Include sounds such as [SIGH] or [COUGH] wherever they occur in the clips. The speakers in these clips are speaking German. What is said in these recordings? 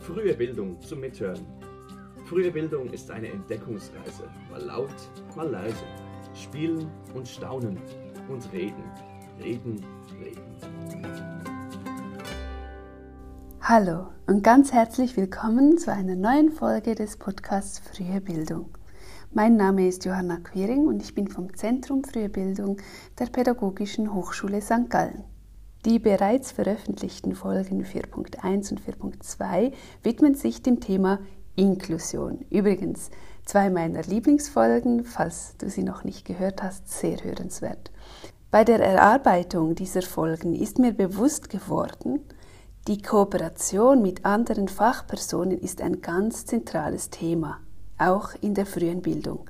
Frühe Bildung zum Mithören. Frühe Bildung ist eine Entdeckungsreise. Mal laut, mal leise. Spielen und staunen und reden. Reden, reden. Hallo und ganz herzlich willkommen zu einer neuen Folge des Podcasts Frühe Bildung. Mein Name ist Johanna Quering und ich bin vom Zentrum Frühe Bildung der Pädagogischen Hochschule St. Gallen. Die bereits veröffentlichten Folgen 4.1 und 4.2 widmen sich dem Thema Inklusion. Übrigens, zwei meiner Lieblingsfolgen, falls du sie noch nicht gehört hast, sehr hörenswert. Bei der Erarbeitung dieser Folgen ist mir bewusst geworden, die Kooperation mit anderen Fachpersonen ist ein ganz zentrales Thema, auch in der frühen Bildung.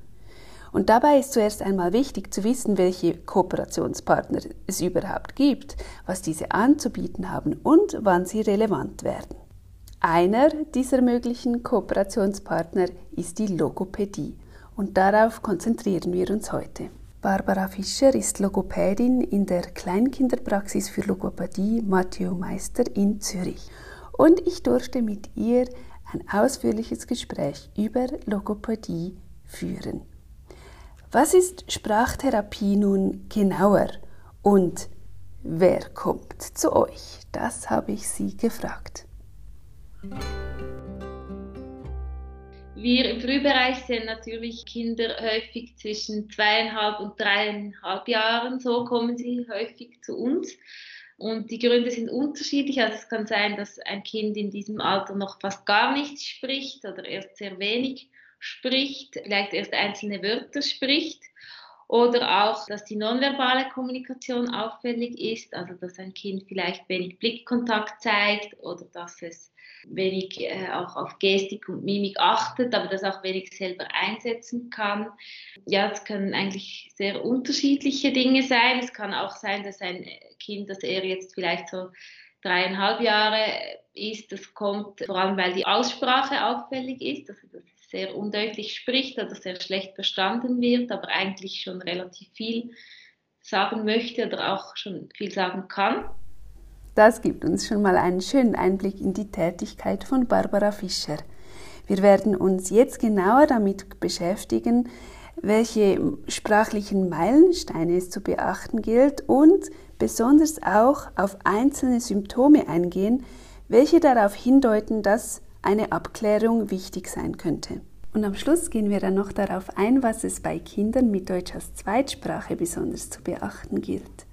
Und dabei ist zuerst einmal wichtig zu wissen, welche Kooperationspartner es überhaupt gibt, was diese anzubieten haben und wann sie relevant werden. Einer dieser möglichen Kooperationspartner ist die Logopädie und darauf konzentrieren wir uns heute. Barbara Fischer ist Logopädin in der Kleinkinderpraxis für Logopädie Matteo Meister in Zürich und ich durfte mit ihr ein ausführliches Gespräch über Logopädie führen. Was ist Sprachtherapie nun genauer und wer kommt zu euch? Das habe ich sie gefragt. Wir im Frühbereich sehen natürlich Kinder häufig zwischen zweieinhalb und dreieinhalb Jahren. So kommen sie häufig zu uns. Und die Gründe sind unterschiedlich. Also es kann sein, dass ein Kind in diesem Alter noch fast gar nichts spricht oder erst sehr wenig spricht, vielleicht erst einzelne Wörter spricht. Oder auch, dass die nonverbale Kommunikation auffällig ist, also dass ein Kind vielleicht wenig Blickkontakt zeigt oder dass es wenig äh, auch auf Gestik und Mimik achtet, aber das auch wenig selber einsetzen kann. Ja, es können eigentlich sehr unterschiedliche Dinge sein. Es kann auch sein, dass ein Kind, das er jetzt vielleicht so dreieinhalb Jahre ist, das kommt vor allem, weil die Aussprache auffällig ist, also dass sehr undeutlich spricht oder sehr schlecht verstanden wird, aber eigentlich schon relativ viel sagen möchte oder auch schon viel sagen kann. Das gibt uns schon mal einen schönen Einblick in die Tätigkeit von Barbara Fischer. Wir werden uns jetzt genauer damit beschäftigen, welche sprachlichen Meilensteine es zu beachten gilt und besonders auch auf einzelne Symptome eingehen, welche darauf hindeuten, dass eine Abklärung wichtig sein könnte. Und am Schluss gehen wir dann noch darauf ein, was es bei Kindern mit Deutsch als Zweitsprache besonders zu beachten gilt.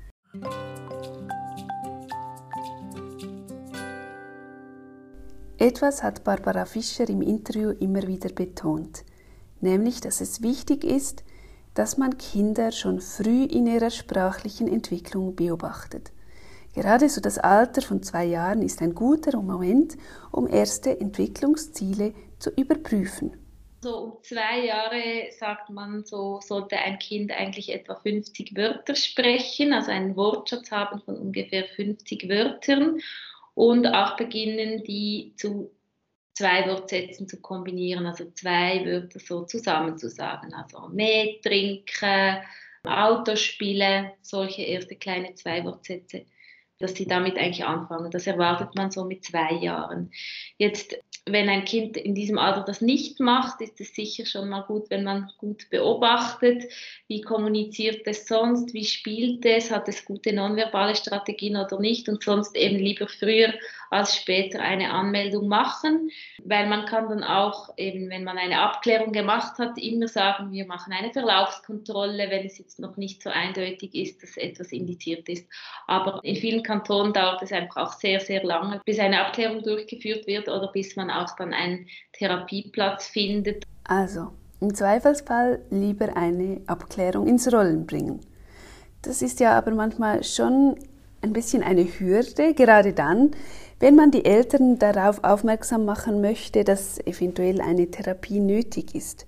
Etwas hat Barbara Fischer im Interview immer wieder betont, nämlich dass es wichtig ist, dass man Kinder schon früh in ihrer sprachlichen Entwicklung beobachtet. Gerade so das Alter von zwei Jahren ist ein guter Moment, um erste Entwicklungsziele zu überprüfen. So um zwei Jahre sagt man, so sollte ein Kind eigentlich etwa 50 Wörter sprechen, also einen Wortschatz haben von ungefähr 50 Wörtern und auch beginnen, die zu zwei Wortsätzen zu kombinieren, also zwei Wörter so zusammenzusagen, also Mäh, Trinken, Autospiele, solche erste kleine zwei Wortsätze dass sie damit eigentlich anfangen. Das erwartet man so mit zwei Jahren. Jetzt, wenn ein Kind in diesem Alter das nicht macht, ist es sicher schon mal gut, wenn man gut beobachtet, wie kommuniziert es sonst, wie spielt es, hat es gute nonverbale Strategien oder nicht und sonst eben lieber früher als später eine Anmeldung machen, weil man kann dann auch eben, wenn man eine Abklärung gemacht hat, immer sagen, wir machen eine Verlaufskontrolle, wenn es jetzt noch nicht so eindeutig ist, dass etwas indiziert ist. Aber in vielen Kantonen dauert es einfach auch sehr, sehr lange, bis eine Abklärung durchgeführt wird oder bis man auch dann einen Therapieplatz findet. Also, im Zweifelsfall lieber eine Abklärung ins Rollen bringen. Das ist ja aber manchmal schon ein bisschen eine Hürde, gerade dann, wenn man die Eltern darauf aufmerksam machen möchte, dass eventuell eine Therapie nötig ist.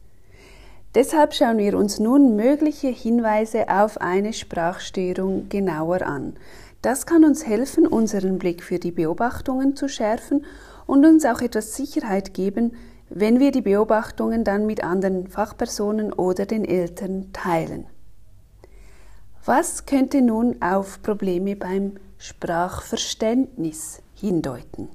Deshalb schauen wir uns nun mögliche Hinweise auf eine Sprachstörung genauer an. Das kann uns helfen, unseren Blick für die Beobachtungen zu schärfen und uns auch etwas Sicherheit geben, wenn wir die Beobachtungen dann mit anderen Fachpersonen oder den Eltern teilen. Was könnte nun auf Probleme beim Sprachverständnis hindeuten.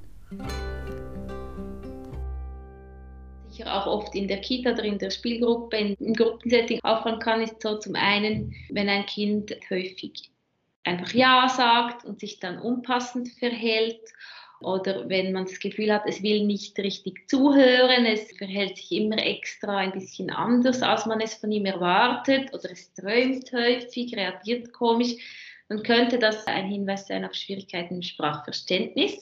Ich auch oft in der Kita oder in der Spielgruppe, im Gruppensetting auffallen kann, ist so zum einen, wenn ein Kind häufig einfach Ja sagt und sich dann unpassend verhält oder wenn man das Gefühl hat, es will nicht richtig zuhören, es verhält sich immer extra ein bisschen anders, als man es von ihm erwartet oder es träumt häufig, reagiert komisch dann könnte das ein Hinweis sein auf Schwierigkeiten im Sprachverständnis.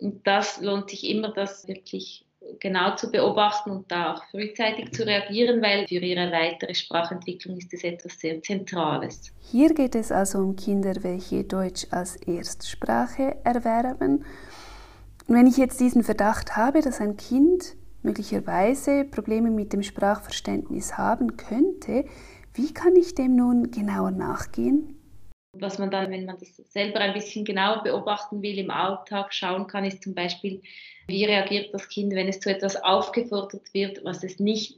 Und das lohnt sich immer, das wirklich genau zu beobachten und da auch frühzeitig zu reagieren, weil für ihre weitere Sprachentwicklung ist es etwas sehr Zentrales. Hier geht es also um Kinder, welche Deutsch als Erstsprache erwerben. Wenn ich jetzt diesen Verdacht habe, dass ein Kind möglicherweise Probleme mit dem Sprachverständnis haben könnte, wie kann ich dem nun genauer nachgehen? Was man dann, wenn man das selber ein bisschen genauer beobachten will, im Alltag schauen kann, ist zum Beispiel, wie reagiert das Kind, wenn es zu etwas aufgefordert wird, was es nicht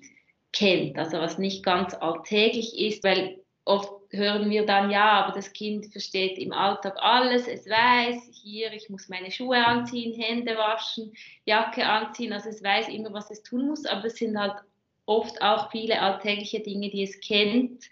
kennt, also was nicht ganz alltäglich ist, weil oft hören wir dann, ja, aber das Kind versteht im Alltag alles, es weiß, hier, ich muss meine Schuhe anziehen, Hände waschen, Jacke anziehen, also es weiß immer, was es tun muss, aber es sind halt oft auch viele alltägliche Dinge, die es kennt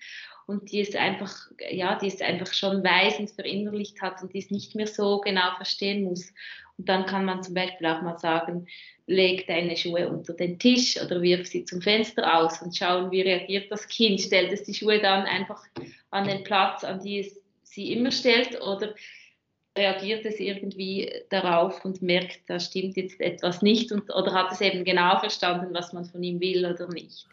und die es einfach, ja, die es einfach schon weiß und verinnerlicht hat und die es nicht mehr so genau verstehen muss. Und dann kann man zum Beispiel auch mal sagen, leg deine Schuhe unter den Tisch oder wirf sie zum Fenster aus und schauen, wie reagiert das Kind. Stellt es die Schuhe dann einfach an den Platz, an die es sie immer stellt oder reagiert es irgendwie darauf und merkt, da stimmt jetzt etwas nicht und, oder hat es eben genau verstanden, was man von ihm will oder nicht.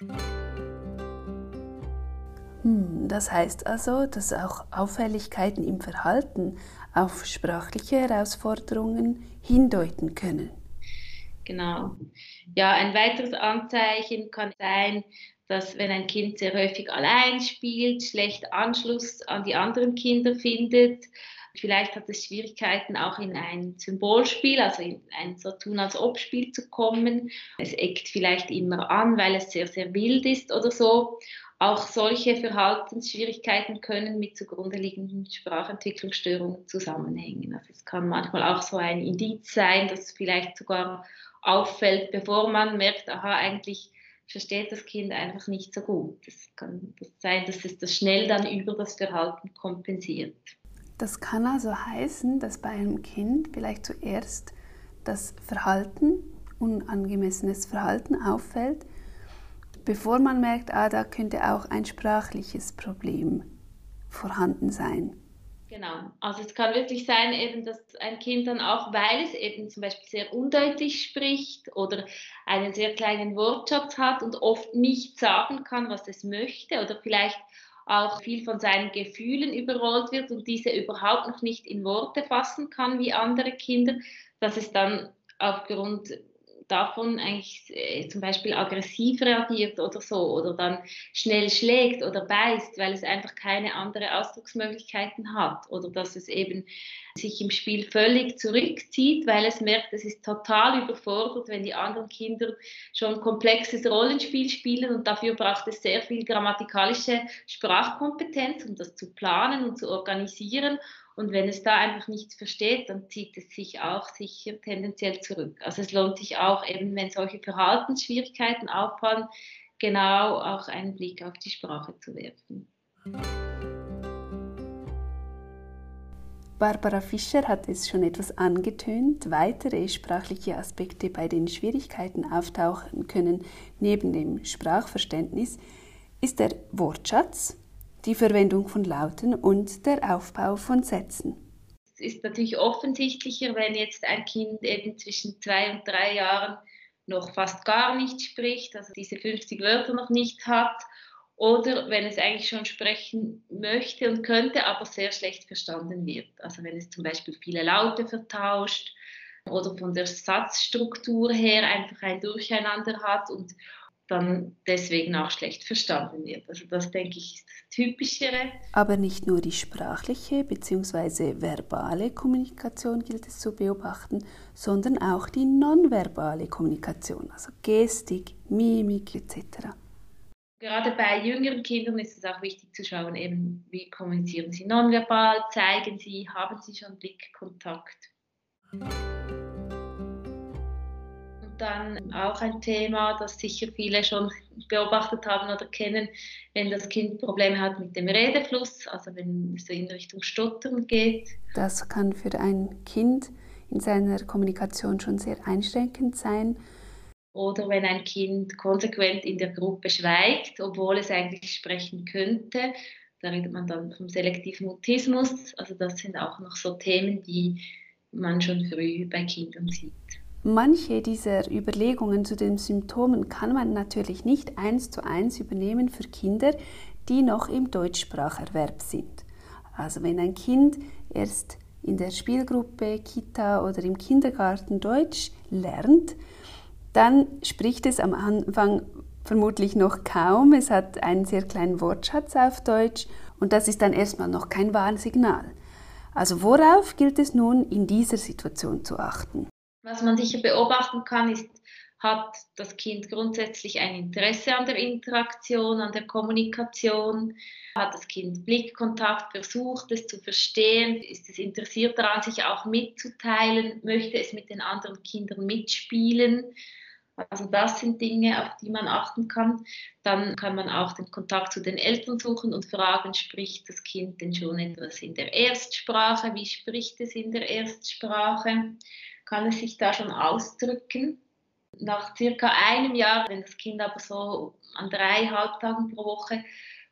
Hm, das heißt also, dass auch Auffälligkeiten im Verhalten auf sprachliche Herausforderungen hindeuten können. Genau. Ja, ein weiteres Anzeichen kann sein, dass wenn ein Kind sehr häufig allein spielt, schlecht Anschluss an die anderen Kinder findet, vielleicht hat es Schwierigkeiten auch in ein Symbolspiel, also in ein so tun als ob Spiel zu kommen. Es eckt vielleicht immer an, weil es sehr, sehr wild ist oder so. Auch solche Verhaltensschwierigkeiten können mit zugrunde liegenden Sprachentwicklungsstörungen zusammenhängen. Also es kann manchmal auch so ein Indiz sein, dass vielleicht sogar auffällt, bevor man merkt, aha, eigentlich versteht das Kind einfach nicht so gut. Es kann das sein, dass es das schnell dann über das Verhalten kompensiert. Das kann also heißen, dass bei einem Kind vielleicht zuerst das Verhalten, unangemessenes Verhalten auffällt, bevor man merkt, ah, da könnte auch ein sprachliches Problem vorhanden sein. Genau, also es kann wirklich sein, eben, dass ein Kind dann auch, weil es eben zum Beispiel sehr undeutlich spricht oder einen sehr kleinen Wortschatz hat und oft nicht sagen kann, was es möchte oder vielleicht auch viel von seinen Gefühlen überrollt wird und diese überhaupt noch nicht in Worte fassen kann wie andere Kinder, dass es dann aufgrund davon eigentlich äh, zum Beispiel aggressiv reagiert oder so oder dann schnell schlägt oder beißt, weil es einfach keine andere Ausdrucksmöglichkeiten hat oder dass es eben sich im Spiel völlig zurückzieht, weil es merkt, es ist total überfordert, wenn die anderen Kinder schon komplexes Rollenspiel spielen und dafür braucht es sehr viel grammatikalische Sprachkompetenz, um das zu planen und zu organisieren und wenn es da einfach nichts versteht, dann zieht es sich auch sicher tendenziell zurück. Also es lohnt sich auch eben, wenn solche Verhaltensschwierigkeiten auffallen, genau auch einen Blick auf die Sprache zu werfen. Barbara Fischer hat es schon etwas angetönt. Weitere sprachliche Aspekte, bei denen Schwierigkeiten auftauchen können, neben dem Sprachverständnis, ist der Wortschatz, die Verwendung von Lauten und der Aufbau von Sätzen. Es ist natürlich offensichtlicher, wenn jetzt ein Kind eben zwischen zwei und drei Jahren noch fast gar nicht spricht, also diese 50 Wörter noch nicht hat, oder wenn es eigentlich schon sprechen möchte und könnte, aber sehr schlecht verstanden wird. Also wenn es zum Beispiel viele Laute vertauscht oder von der Satzstruktur her einfach ein Durcheinander hat und dann deswegen auch schlecht verstanden wird. Also das denke ich ist das Typischere. Aber nicht nur die sprachliche bzw. verbale Kommunikation gilt es zu beobachten, sondern auch die nonverbale Kommunikation, also Gestik, Mimik etc. Gerade bei jüngeren Kindern ist es auch wichtig zu schauen, eben wie kommunizieren sie nonverbal, zeigen sie, haben sie schon Blickkontakt dann auch ein Thema, das sicher viele schon beobachtet haben oder kennen, wenn das Kind Probleme hat mit dem Redefluss, also wenn es in Richtung Stottern geht. Das kann für ein Kind in seiner Kommunikation schon sehr einschränkend sein. Oder wenn ein Kind konsequent in der Gruppe schweigt, obwohl es eigentlich sprechen könnte. Da redet man dann vom selektiven Mutismus. Also das sind auch noch so Themen, die man schon früh bei Kindern sieht. Manche dieser Überlegungen zu den Symptomen kann man natürlich nicht eins zu eins übernehmen für Kinder, die noch im Deutschspracherwerb sind. Also wenn ein Kind erst in der Spielgruppe, Kita oder im Kindergarten Deutsch lernt, dann spricht es am Anfang vermutlich noch kaum. Es hat einen sehr kleinen Wortschatz auf Deutsch und das ist dann erstmal noch kein Warnsignal. Also worauf gilt es nun in dieser Situation zu achten? Was man sicher beobachten kann, ist, hat das Kind grundsätzlich ein Interesse an der Interaktion, an der Kommunikation? Hat das Kind Blickkontakt, versucht es zu verstehen? Ist es interessiert daran, sich auch mitzuteilen? Möchte es mit den anderen Kindern mitspielen? Also das sind Dinge, auf die man achten kann. Dann kann man auch den Kontakt zu den Eltern suchen und fragen, spricht das Kind denn schon etwas in der Erstsprache? Wie spricht es in der Erstsprache? kann es sich da schon ausdrücken. Nach circa einem Jahr, wenn das Kind aber so an drei Halbtagen pro Woche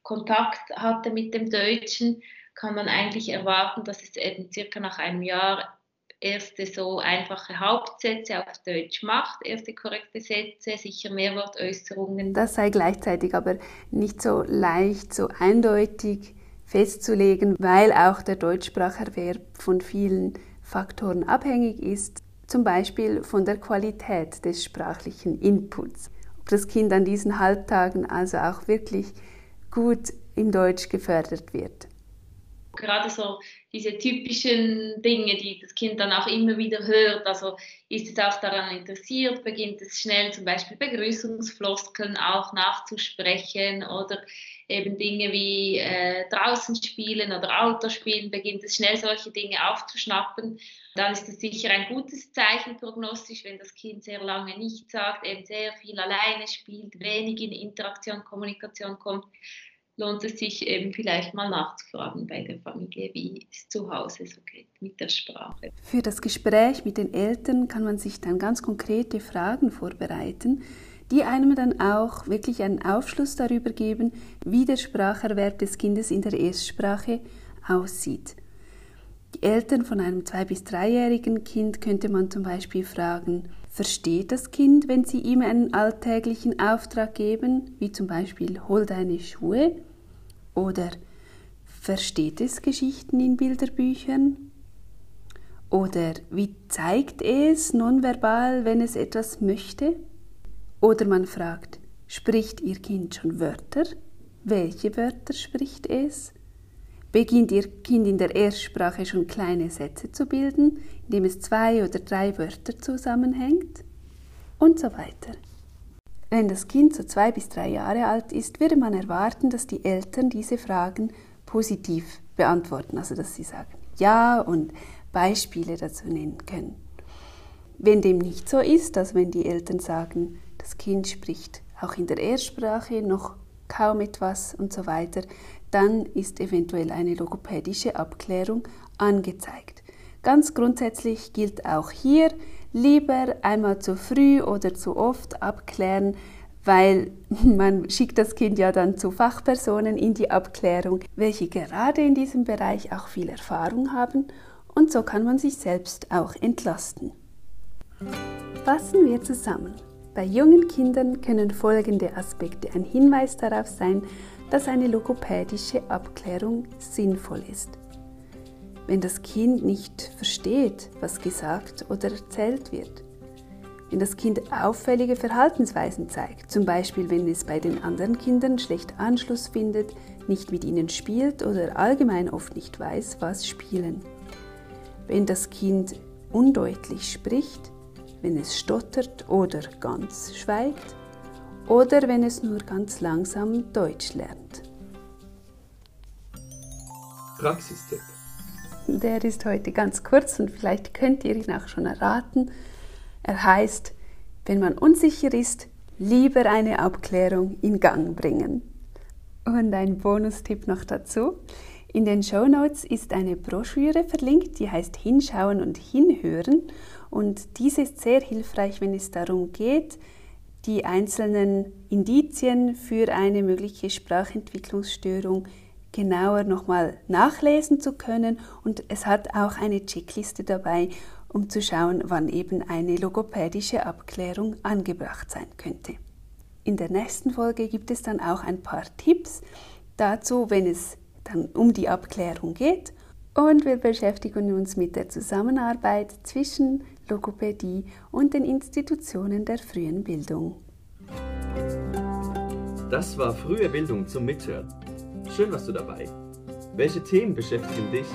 Kontakt hatte mit dem Deutschen, kann man eigentlich erwarten, dass es eben circa nach einem Jahr erste so einfache Hauptsätze auf Deutsch macht, erste korrekte Sätze, sicher Mehrwortäußerungen. Das sei gleichzeitig aber nicht so leicht, so eindeutig festzulegen, weil auch der Deutschspracherwerb von vielen Faktoren abhängig ist, zum Beispiel von der Qualität des sprachlichen Inputs. Ob das Kind an diesen Halbtagen also auch wirklich gut im Deutsch gefördert wird. Gerade so diese typischen Dinge, die das Kind dann auch immer wieder hört. Also ist es auch daran interessiert, beginnt es schnell zum Beispiel Begrüßungsfloskeln auch nachzusprechen oder eben Dinge wie äh, draußen spielen oder Auto spielen, beginnt es schnell solche Dinge aufzuschnappen. Dann ist es sicher ein gutes Zeichen prognostisch, wenn das Kind sehr lange nichts sagt, eben sehr viel alleine spielt, wenig in Interaktion, Kommunikation kommt lohnt es sich eben vielleicht mal nachzufragen bei der Familie, wie es zu Hause so geht mit der Sprache. Für das Gespräch mit den Eltern kann man sich dann ganz konkrete Fragen vorbereiten, die einem dann auch wirklich einen Aufschluss darüber geben, wie der Spracherwerb des Kindes in der Erstsprache aussieht. Die Eltern von einem zwei- bis dreijährigen Kind könnte man zum Beispiel fragen, versteht das Kind, wenn Sie ihm einen alltäglichen Auftrag geben, wie zum Beispiel hol deine Schuhe? Oder versteht es Geschichten in Bilderbüchern? Oder wie zeigt es nonverbal, wenn es etwas möchte? Oder man fragt, spricht Ihr Kind schon Wörter? Welche Wörter spricht es? Beginnt Ihr Kind in der Erstsprache schon kleine Sätze zu bilden, indem es zwei oder drei Wörter zusammenhängt? Und so weiter. Wenn das Kind so zwei bis drei Jahre alt ist, würde man erwarten, dass die Eltern diese Fragen positiv beantworten, also dass sie sagen Ja und Beispiele dazu nennen können. Wenn dem nicht so ist, also wenn die Eltern sagen, das Kind spricht auch in der Erstsprache noch kaum etwas und so weiter, dann ist eventuell eine logopädische Abklärung angezeigt. Ganz grundsätzlich gilt auch hier, lieber einmal zu früh oder zu oft abklären, weil [LAUGHS] man schickt das Kind ja dann zu Fachpersonen in die Abklärung, welche gerade in diesem Bereich auch viel Erfahrung haben und so kann man sich selbst auch entlasten. Fassen wir zusammen. Bei jungen Kindern können folgende Aspekte ein Hinweis darauf sein, dass eine logopädische Abklärung sinnvoll ist. Wenn das Kind nicht versteht, was gesagt oder erzählt wird. Wenn das Kind auffällige Verhaltensweisen zeigt, zum Beispiel wenn es bei den anderen Kindern schlecht Anschluss findet, nicht mit ihnen spielt oder allgemein oft nicht weiß, was spielen. Wenn das Kind undeutlich spricht, wenn es stottert oder ganz schweigt oder wenn es nur ganz langsam Deutsch lernt. Praxistipp. Der ist heute ganz kurz und vielleicht könnt ihr ihn auch schon erraten. Er heißt, Wenn man unsicher ist, lieber eine Abklärung in Gang bringen. Und ein Bonustipp noch dazu. In den Show Notes ist eine Broschüre verlinkt, die heißt Hinschauen und Hinhören. Und diese ist sehr hilfreich, wenn es darum geht, die einzelnen Indizien für eine mögliche Sprachentwicklungsstörung genauer nochmal nachlesen zu können. Und es hat auch eine Checkliste dabei, um zu schauen, wann eben eine logopädische Abklärung angebracht sein könnte. In der nächsten Folge gibt es dann auch ein paar Tipps dazu, wenn es dann um die Abklärung geht. Und wir beschäftigen uns mit der Zusammenarbeit zwischen Logopädie und den Institutionen der frühen Bildung. Das war frühe Bildung zum Mithören. Schön warst du dabei. Welche Themen beschäftigen dich?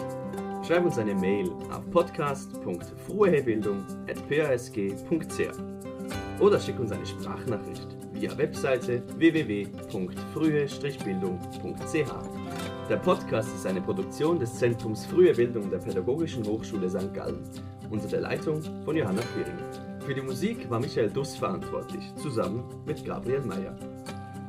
Schreib uns eine Mail auf podcast.fruehebildung.pasg.ch oder schick uns eine Sprachnachricht via Webseite www.frühe-bildung.ch. Der Podcast ist eine Produktion des Zentrums Frühe Bildung der Pädagogischen Hochschule St. Gallen unter der Leitung von Johanna Quiring. Für die Musik war Michael Duss verantwortlich, zusammen mit Gabriel Meyer.